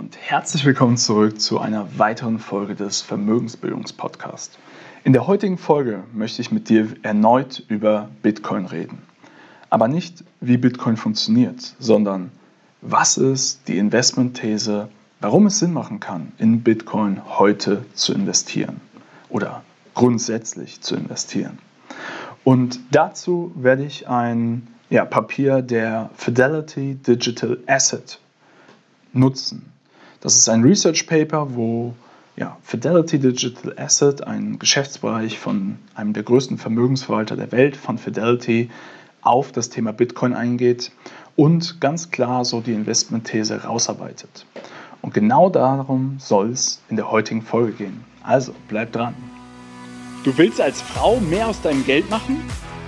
und herzlich willkommen zurück zu einer weiteren Folge des Vermögensbildungspodcasts. In der heutigen Folge möchte ich mit dir erneut über Bitcoin reden. Aber nicht, wie Bitcoin funktioniert, sondern was ist die Investmentthese, warum es Sinn machen kann, in Bitcoin heute zu investieren oder grundsätzlich zu investieren. Und dazu werde ich ein ja, Papier der Fidelity Digital Asset nutzen. Das ist ein Research Paper, wo ja, Fidelity Digital Asset, ein Geschäftsbereich von einem der größten Vermögensverwalter der Welt, von Fidelity, auf das Thema Bitcoin eingeht und ganz klar so die Investmentthese rausarbeitet. Und genau darum soll es in der heutigen Folge gehen. Also bleib dran. Du willst als Frau mehr aus deinem Geld machen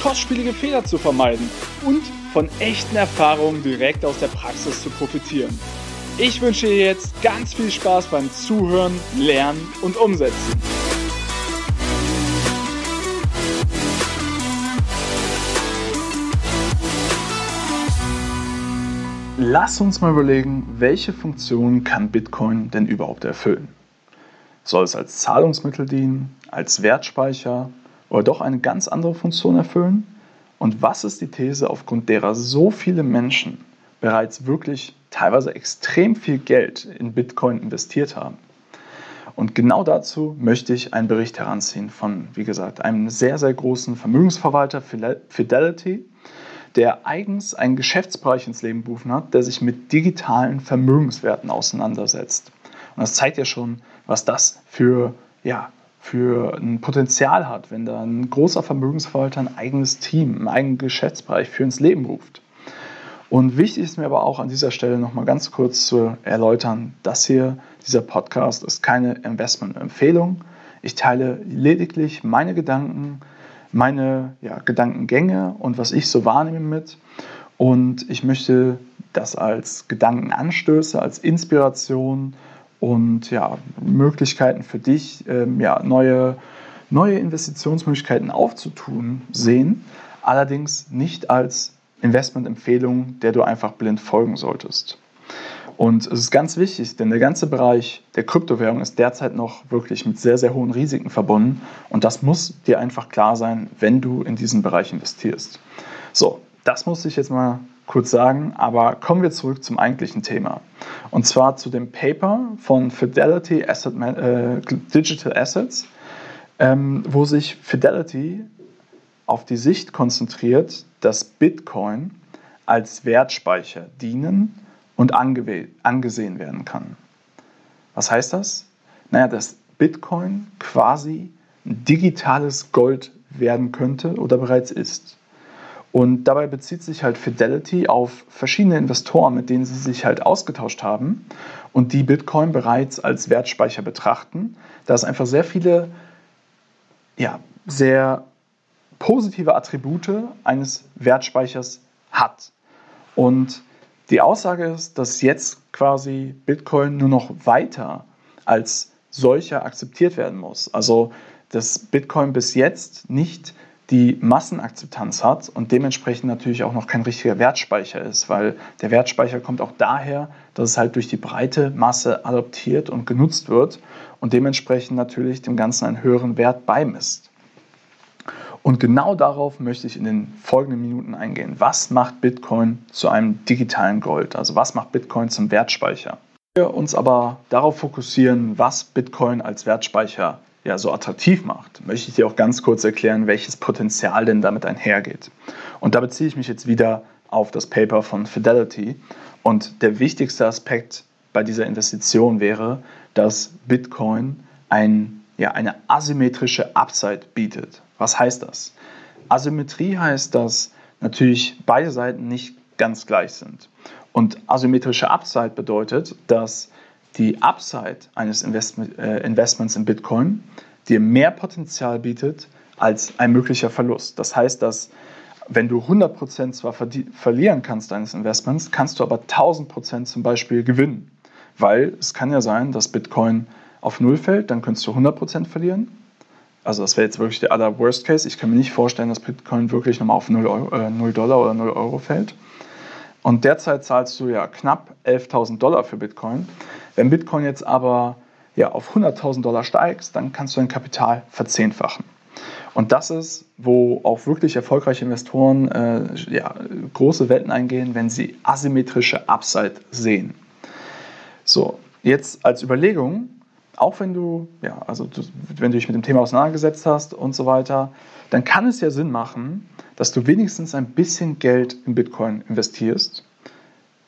kostspielige Fehler zu vermeiden und von echten Erfahrungen direkt aus der Praxis zu profitieren. Ich wünsche dir jetzt ganz viel Spaß beim Zuhören, Lernen und Umsetzen. Lass uns mal überlegen, welche Funktion kann Bitcoin denn überhaupt erfüllen? Soll es als Zahlungsmittel dienen, als Wertspeicher oder doch eine ganz andere Funktion erfüllen? Und was ist die These, aufgrund derer so viele Menschen bereits wirklich teilweise extrem viel Geld in Bitcoin investiert haben? Und genau dazu möchte ich einen Bericht heranziehen von, wie gesagt, einem sehr, sehr großen Vermögensverwalter Fidelity, der eigens einen Geschäftsbereich ins Leben berufen hat, der sich mit digitalen Vermögenswerten auseinandersetzt. Und das zeigt ja schon, was das für, ja, für ein Potenzial hat, wenn da ein großer Vermögensverwalter ein eigenes Team, einen eigenen Geschäftsbereich für ins Leben ruft. Und wichtig ist mir aber auch an dieser Stelle nochmal ganz kurz zu erläutern, dass hier dieser Podcast ist keine Investmentempfehlung. Ich teile lediglich meine Gedanken, meine ja, Gedankengänge und was ich so wahrnehme mit. Und ich möchte das als Gedankenanstöße, als Inspiration und ja, Möglichkeiten für dich, ähm, ja, neue, neue Investitionsmöglichkeiten aufzutun, sehen. Allerdings nicht als Investmentempfehlung, der du einfach blind folgen solltest. Und es ist ganz wichtig, denn der ganze Bereich der Kryptowährung ist derzeit noch wirklich mit sehr, sehr hohen Risiken verbunden. Und das muss dir einfach klar sein, wenn du in diesen Bereich investierst. So, das muss ich jetzt mal kurz sagen, aber kommen wir zurück zum eigentlichen Thema. Und zwar zu dem Paper von Fidelity Asset, äh, Digital Assets, ähm, wo sich Fidelity auf die Sicht konzentriert, dass Bitcoin als Wertspeicher dienen und angesehen werden kann. Was heißt das? Naja, dass Bitcoin quasi ein digitales Gold werden könnte oder bereits ist. Und dabei bezieht sich halt Fidelity auf verschiedene Investoren, mit denen sie sich halt ausgetauscht haben und die Bitcoin bereits als Wertspeicher betrachten, da es einfach sehr viele, ja, sehr positive Attribute eines Wertspeichers hat. Und die Aussage ist, dass jetzt quasi Bitcoin nur noch weiter als solcher akzeptiert werden muss. Also dass Bitcoin bis jetzt nicht die Massenakzeptanz hat und dementsprechend natürlich auch noch kein richtiger Wertspeicher ist, weil der Wertspeicher kommt auch daher, dass es halt durch die breite Masse adoptiert und genutzt wird und dementsprechend natürlich dem Ganzen einen höheren Wert beimisst. Und genau darauf möchte ich in den folgenden Minuten eingehen. Was macht Bitcoin zu einem digitalen Gold? Also was macht Bitcoin zum Wertspeicher? Wir uns aber darauf fokussieren, was Bitcoin als Wertspeicher ja, so attraktiv macht, möchte ich dir auch ganz kurz erklären, welches Potenzial denn damit einhergeht. Und da beziehe ich mich jetzt wieder auf das Paper von Fidelity. Und der wichtigste Aspekt bei dieser Investition wäre, dass Bitcoin ein, ja, eine asymmetrische Upside bietet. Was heißt das? Asymmetrie heißt, dass natürlich beide Seiten nicht ganz gleich sind. Und asymmetrische Upside bedeutet, dass die Upside eines Investment, äh, Investments in Bitcoin dir mehr Potenzial bietet als ein möglicher Verlust. Das heißt, dass wenn du 100% zwar verlieren kannst deines Investments, kannst du aber 1000% zum Beispiel gewinnen. Weil es kann ja sein, dass Bitcoin auf Null fällt, dann könntest du 100% verlieren. Also das wäre jetzt wirklich der aller Worst Case. Ich kann mir nicht vorstellen, dass Bitcoin wirklich nochmal auf 0, Euro, äh, 0 Dollar oder 0 Euro fällt. Und derzeit zahlst du ja knapp 11.000 Dollar für Bitcoin. Wenn Bitcoin jetzt aber ja, auf 100.000 Dollar steigst, dann kannst du dein Kapital verzehnfachen. Und das ist, wo auch wirklich erfolgreiche Investoren äh, ja, große Wetten eingehen, wenn sie asymmetrische Upside sehen. So, jetzt als Überlegung, auch wenn du, ja, also du, wenn du dich mit dem Thema auseinandergesetzt hast und so weiter, dann kann es ja Sinn machen, dass du wenigstens ein bisschen Geld in Bitcoin investierst,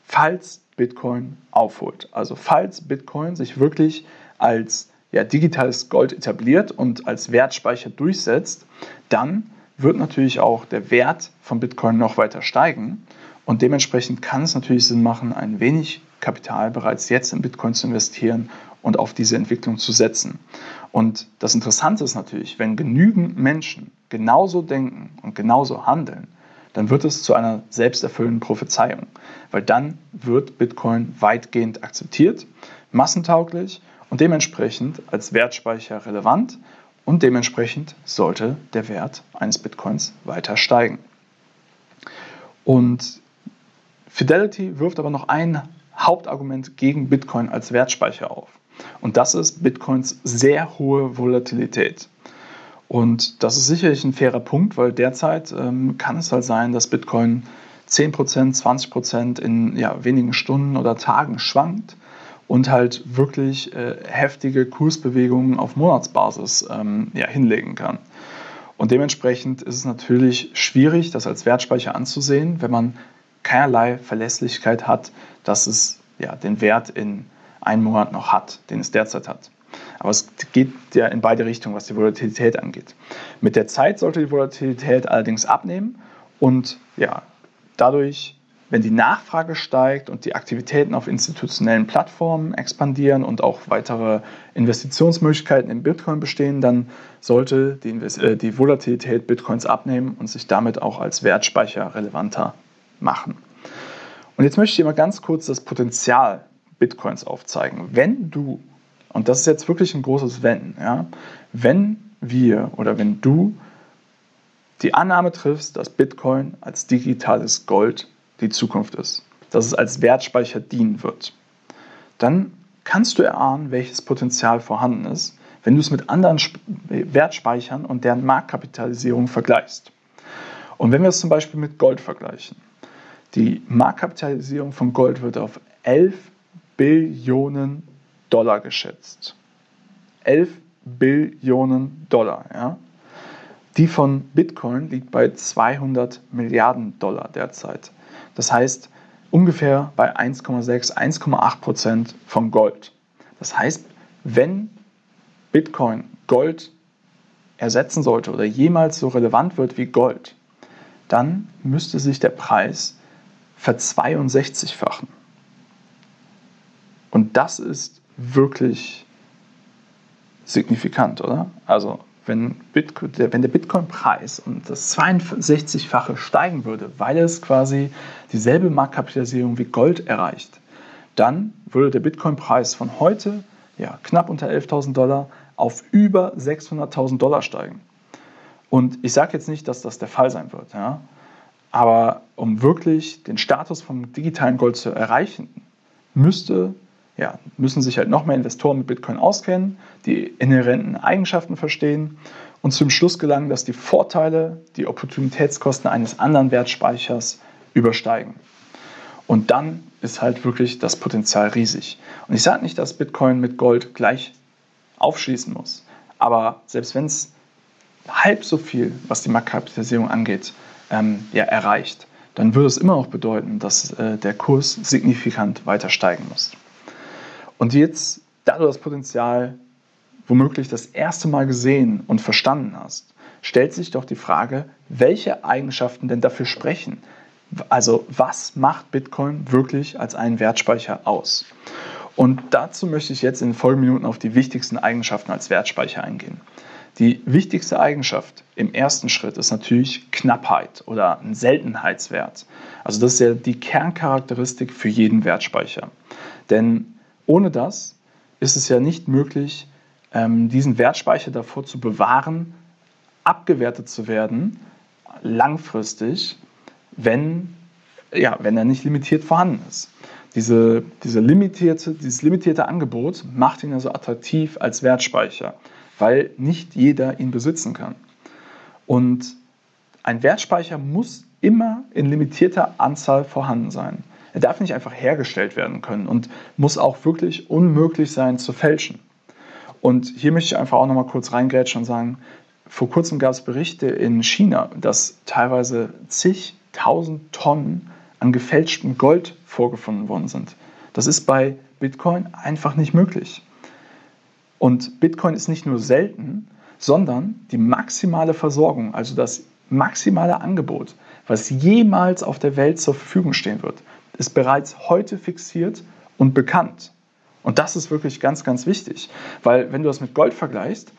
falls Bitcoin aufholt. Also falls Bitcoin sich wirklich als ja, digitales Gold etabliert und als Wertspeicher durchsetzt, dann wird natürlich auch der Wert von Bitcoin noch weiter steigen. Und dementsprechend kann es natürlich Sinn machen, ein wenig Kapital bereits jetzt in Bitcoin zu investieren und auf diese Entwicklung zu setzen. Und das Interessante ist natürlich, wenn genügend Menschen genauso denken und genauso handeln, dann wird es zu einer selbsterfüllenden Prophezeiung, weil dann wird Bitcoin weitgehend akzeptiert, massentauglich und dementsprechend als Wertspeicher relevant und dementsprechend sollte der Wert eines Bitcoins weiter steigen. Und Fidelity wirft aber noch ein Hauptargument gegen Bitcoin als Wertspeicher auf. Und das ist Bitcoins sehr hohe Volatilität. Und das ist sicherlich ein fairer Punkt, weil derzeit ähm, kann es halt sein, dass Bitcoin 10%, 20% in ja, wenigen Stunden oder Tagen schwankt und halt wirklich äh, heftige Kursbewegungen auf Monatsbasis ähm, ja, hinlegen kann. Und dementsprechend ist es natürlich schwierig, das als Wertspeicher anzusehen, wenn man keinerlei Verlässlichkeit hat, dass es ja, den Wert in einem Monat noch hat, den es derzeit hat. Aber es geht ja in beide Richtungen, was die Volatilität angeht. Mit der Zeit sollte die Volatilität allerdings abnehmen und ja, dadurch, wenn die Nachfrage steigt und die Aktivitäten auf institutionellen Plattformen expandieren und auch weitere Investitionsmöglichkeiten in Bitcoin bestehen, dann sollte die, äh, die Volatilität Bitcoins abnehmen und sich damit auch als Wertspeicher relevanter machen. Und jetzt möchte ich mal ganz kurz das Potenzial Bitcoins aufzeigen. Wenn du und das ist jetzt wirklich ein großes Wenn. Ja? Wenn wir oder wenn du die Annahme triffst, dass Bitcoin als digitales Gold die Zukunft ist, dass es als Wertspeicher dienen wird, dann kannst du erahnen, welches Potenzial vorhanden ist, wenn du es mit anderen Wertspeichern und deren Marktkapitalisierung vergleichst. Und wenn wir es zum Beispiel mit Gold vergleichen, die Marktkapitalisierung von Gold wird auf 11 Billionen Dollar geschätzt. 11 Billionen Dollar. Ja? Die von Bitcoin liegt bei 200 Milliarden Dollar derzeit. Das heißt ungefähr bei 1,6, 1,8 Prozent von Gold. Das heißt, wenn Bitcoin Gold ersetzen sollte oder jemals so relevant wird wie Gold, dann müsste sich der Preis verzweiundsechzigfachen. Und das ist wirklich signifikant, oder? Also wenn, Bitcoin, wenn der Bitcoin-Preis um das 62-fache steigen würde, weil es quasi dieselbe Marktkapitalisierung wie Gold erreicht, dann würde der Bitcoin-Preis von heute ja, knapp unter 11.000 Dollar auf über 600.000 Dollar steigen. Und ich sage jetzt nicht, dass das der Fall sein wird, ja? aber um wirklich den Status vom digitalen Gold zu erreichen, müsste ja, müssen sich halt noch mehr Investoren mit Bitcoin auskennen, die inhärenten Eigenschaften verstehen und zum Schluss gelangen, dass die Vorteile die Opportunitätskosten eines anderen Wertspeichers übersteigen. Und dann ist halt wirklich das Potenzial riesig. Und ich sage nicht, dass Bitcoin mit Gold gleich aufschließen muss. Aber selbst wenn es halb so viel, was die Marktkapitalisierung angeht, ähm, ja, erreicht, dann würde es immer noch bedeuten, dass äh, der Kurs signifikant weiter steigen muss. Und jetzt, da du das Potenzial womöglich das erste Mal gesehen und verstanden hast, stellt sich doch die Frage, welche Eigenschaften denn dafür sprechen. Also was macht Bitcoin wirklich als einen Wertspeicher aus? Und dazu möchte ich jetzt in den folgenden Minuten auf die wichtigsten Eigenschaften als Wertspeicher eingehen. Die wichtigste Eigenschaft im ersten Schritt ist natürlich Knappheit oder ein Seltenheitswert. Also das ist ja die Kerncharakteristik für jeden Wertspeicher. Denn ohne das ist es ja nicht möglich, ähm, diesen Wertspeicher davor zu bewahren, abgewertet zu werden, langfristig, wenn, ja, wenn er nicht limitiert vorhanden ist. Diese, diese limitierte, dieses limitierte Angebot macht ihn also attraktiv als Wertspeicher, weil nicht jeder ihn besitzen kann. Und ein Wertspeicher muss immer in limitierter Anzahl vorhanden sein. Er darf nicht einfach hergestellt werden können und muss auch wirklich unmöglich sein zu fälschen. Und hier möchte ich einfach auch nochmal kurz reingrätschen und sagen, vor kurzem gab es Berichte in China, dass teilweise zigtausend Tonnen an gefälschtem Gold vorgefunden worden sind. Das ist bei Bitcoin einfach nicht möglich. Und Bitcoin ist nicht nur selten, sondern die maximale Versorgung, also das maximale Angebot, was jemals auf der Welt zur Verfügung stehen wird, ist bereits heute fixiert und bekannt. Und das ist wirklich ganz, ganz wichtig, weil wenn du das mit Gold vergleichst,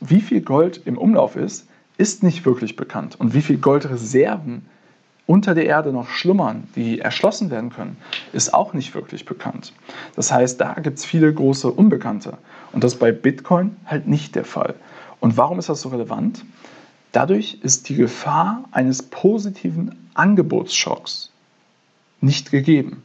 wie viel Gold im Umlauf ist, ist nicht wirklich bekannt. Und wie viel Goldreserven unter der Erde noch schlummern, die erschlossen werden können, ist auch nicht wirklich bekannt. Das heißt, da gibt es viele große Unbekannte. Und das bei Bitcoin halt nicht der Fall. Und warum ist das so relevant? Dadurch ist die Gefahr eines positiven Angebotsschocks nicht gegeben.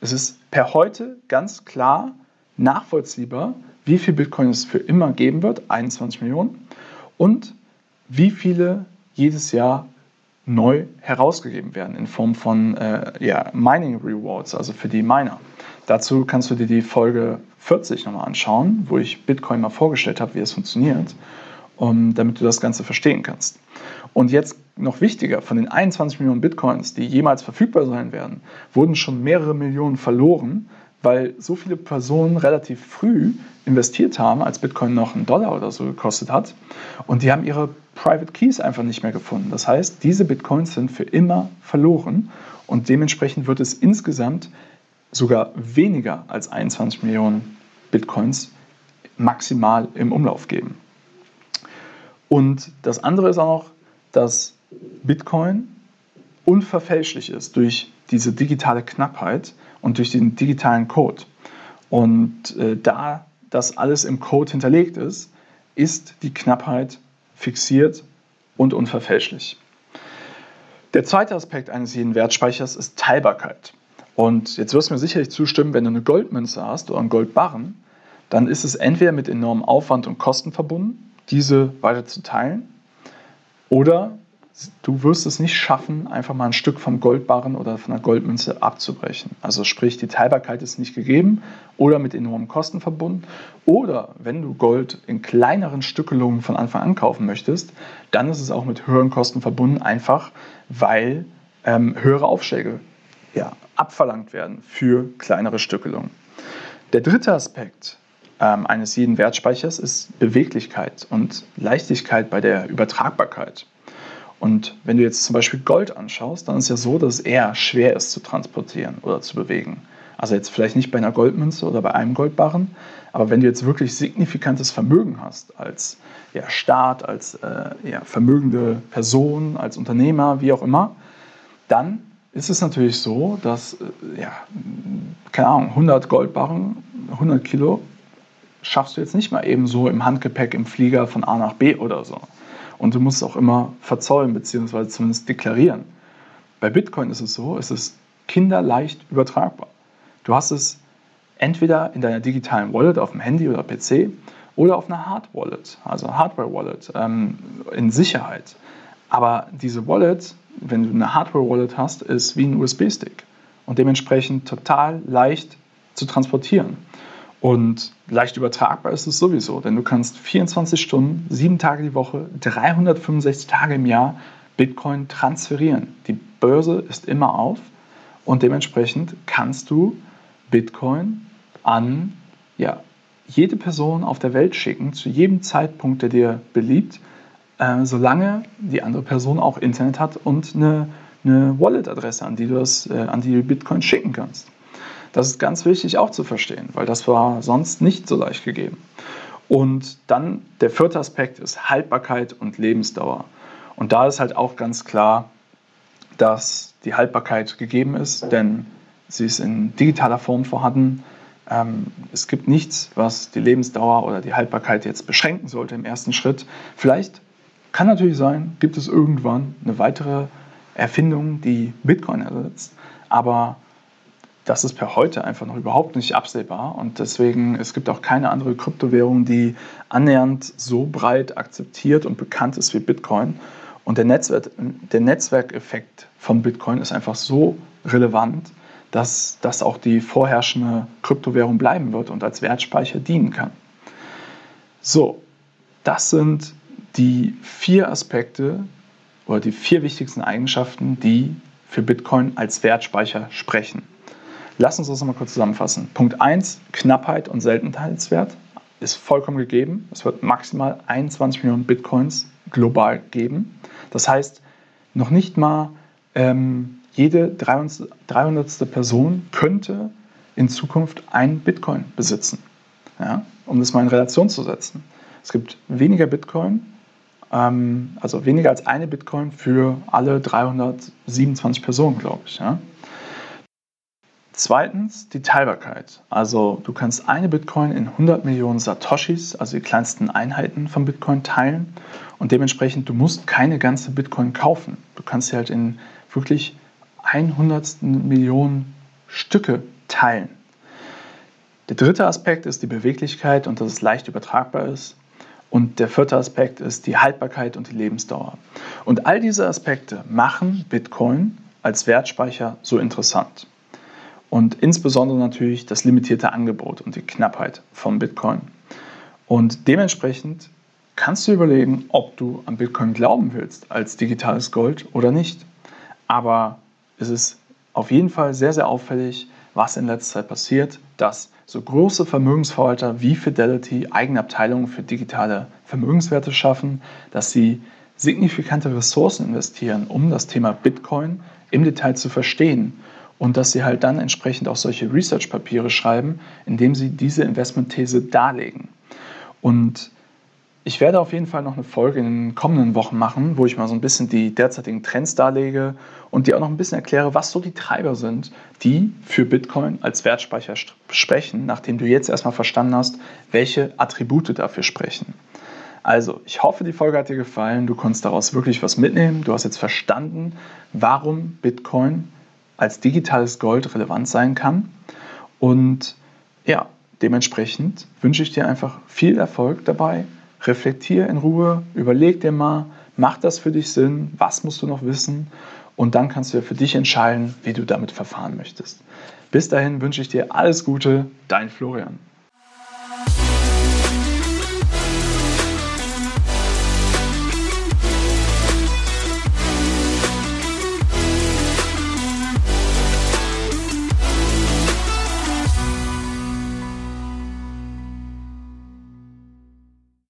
Es ist per heute ganz klar nachvollziehbar, wie viel Bitcoin es für immer geben wird, 21 Millionen, und wie viele jedes Jahr neu herausgegeben werden in Form von äh, ja, Mining Rewards, also für die Miner. Dazu kannst du dir die Folge 40 nochmal anschauen, wo ich Bitcoin mal vorgestellt habe, wie es funktioniert, um, damit du das Ganze verstehen kannst. Und jetzt noch wichtiger, von den 21 Millionen Bitcoins, die jemals verfügbar sein werden, wurden schon mehrere Millionen verloren, weil so viele Personen relativ früh investiert haben, als Bitcoin noch einen Dollar oder so gekostet hat. Und die haben ihre Private Keys einfach nicht mehr gefunden. Das heißt, diese Bitcoins sind für immer verloren und dementsprechend wird es insgesamt sogar weniger als 21 Millionen Bitcoins maximal im Umlauf geben. Und das andere ist auch noch, dass Bitcoin unverfälschlich ist durch diese digitale Knappheit und durch den digitalen Code. Und äh, da das alles im Code hinterlegt ist, ist die Knappheit fixiert und unverfälschlich. Der zweite Aspekt eines jeden Wertspeichers ist Teilbarkeit. Und jetzt wirst du mir sicherlich zustimmen, wenn du eine Goldmünze hast oder einen Goldbarren, dann ist es entweder mit enormem Aufwand und Kosten verbunden, diese weiter zu teilen, oder du wirst es nicht schaffen, einfach mal ein Stück vom Goldbarren oder von der Goldmünze abzubrechen. Also sprich, die Teilbarkeit ist nicht gegeben oder mit enormen Kosten verbunden. Oder wenn du Gold in kleineren Stückelungen von Anfang an kaufen möchtest, dann ist es auch mit höheren Kosten verbunden, einfach weil ähm, höhere Aufschläge ja, abverlangt werden für kleinere Stückelungen. Der dritte Aspekt ähm, eines jeden Wertspeichers ist Beweglichkeit und Leichtigkeit bei der Übertragbarkeit. Und wenn du jetzt zum Beispiel Gold anschaust, dann ist ja so, dass es eher schwer ist zu transportieren oder zu bewegen. Also jetzt vielleicht nicht bei einer Goldmünze oder bei einem Goldbarren, aber wenn du jetzt wirklich signifikantes Vermögen hast, als ja, Staat, als äh, ja, vermögende Person, als Unternehmer, wie auch immer, dann ist es natürlich so, dass, äh, ja, keine Ahnung, 100 Goldbarren, 100 Kilo schaffst du jetzt nicht mal eben so im Handgepäck im Flieger von A nach B oder so. Und du musst es auch immer verzollen bzw. zumindest deklarieren. Bei Bitcoin ist es so, es ist kinderleicht übertragbar. Du hast es entweder in deiner digitalen Wallet auf dem Handy oder PC oder auf einer Hard Wallet, also Hardware Wallet, ähm, in Sicherheit. Aber diese Wallet, wenn du eine Hardware Wallet hast, ist wie ein USB-Stick und dementsprechend total leicht zu transportieren. Und leicht übertragbar ist es sowieso, denn du kannst 24 Stunden, sieben Tage die Woche, 365 Tage im Jahr Bitcoin transferieren. Die Börse ist immer auf und dementsprechend kannst du Bitcoin an ja, jede Person auf der Welt schicken, zu jedem Zeitpunkt, der dir beliebt, äh, solange die andere Person auch Internet hat und eine, eine Wallet-Adresse, an die du das, äh, an die du Bitcoin schicken kannst. Das ist ganz wichtig auch zu verstehen, weil das war sonst nicht so leicht gegeben. Und dann der vierte Aspekt ist Haltbarkeit und Lebensdauer. Und da ist halt auch ganz klar, dass die Haltbarkeit gegeben ist, denn sie ist in digitaler Form vorhanden. Ähm, es gibt nichts, was die Lebensdauer oder die Haltbarkeit jetzt beschränken sollte im ersten Schritt. Vielleicht kann natürlich sein, gibt es irgendwann eine weitere Erfindung, die Bitcoin ersetzt, aber das ist per heute einfach noch überhaupt nicht absehbar und deswegen es gibt auch keine andere Kryptowährung, die annähernd so breit akzeptiert und bekannt ist wie Bitcoin. Und der, Netzwerk, der Netzwerkeffekt von Bitcoin ist einfach so relevant, dass das auch die vorherrschende Kryptowährung bleiben wird und als Wertspeicher dienen kann. So, das sind die vier Aspekte oder die vier wichtigsten Eigenschaften, die für Bitcoin als Wertspeicher sprechen. Lass uns das nochmal kurz zusammenfassen. Punkt 1, Knappheit und Seltenheitswert ist vollkommen gegeben. Es wird maximal 21 Millionen Bitcoins global geben. Das heißt, noch nicht mal ähm, jede 300. Person könnte in Zukunft ein Bitcoin besitzen. Ja? Um das mal in Relation zu setzen. Es gibt weniger Bitcoin, ähm, also weniger als eine Bitcoin für alle 327 Personen, glaube ich. Ja? Zweitens die Teilbarkeit. Also du kannst eine Bitcoin in 100 Millionen Satoshis, also die kleinsten Einheiten von Bitcoin, teilen und dementsprechend du musst keine ganze Bitcoin kaufen. Du kannst sie halt in wirklich 100 Millionen Stücke teilen. Der dritte Aspekt ist die Beweglichkeit und dass es leicht übertragbar ist. Und der vierte Aspekt ist die Haltbarkeit und die Lebensdauer. Und all diese Aspekte machen Bitcoin als Wertspeicher so interessant und insbesondere natürlich das limitierte Angebot und die Knappheit von Bitcoin. Und dementsprechend kannst du überlegen, ob du an Bitcoin glauben willst als digitales Gold oder nicht. Aber es ist auf jeden Fall sehr, sehr auffällig, was in letzter Zeit passiert, dass so große Vermögensverwalter wie Fidelity eigene Abteilungen für digitale Vermögenswerte schaffen, dass sie signifikante Ressourcen investieren, um das Thema Bitcoin im Detail zu verstehen und dass sie halt dann entsprechend auch solche Research-Papiere schreiben, indem sie diese Investmentthese darlegen. Und ich werde auf jeden Fall noch eine Folge in den kommenden Wochen machen, wo ich mal so ein bisschen die derzeitigen Trends darlege und dir auch noch ein bisschen erkläre, was so die Treiber sind, die für Bitcoin als Wertspeicher sprechen, nachdem du jetzt erstmal verstanden hast, welche Attribute dafür sprechen. Also, ich hoffe, die Folge hat dir gefallen. Du konntest daraus wirklich was mitnehmen. Du hast jetzt verstanden, warum Bitcoin als digitales Gold relevant sein kann. Und ja, dementsprechend wünsche ich dir einfach viel Erfolg dabei. Reflektier in Ruhe, überleg dir mal, macht das für dich Sinn, was musst du noch wissen und dann kannst du ja für dich entscheiden, wie du damit verfahren möchtest. Bis dahin wünsche ich dir alles Gute, dein Florian.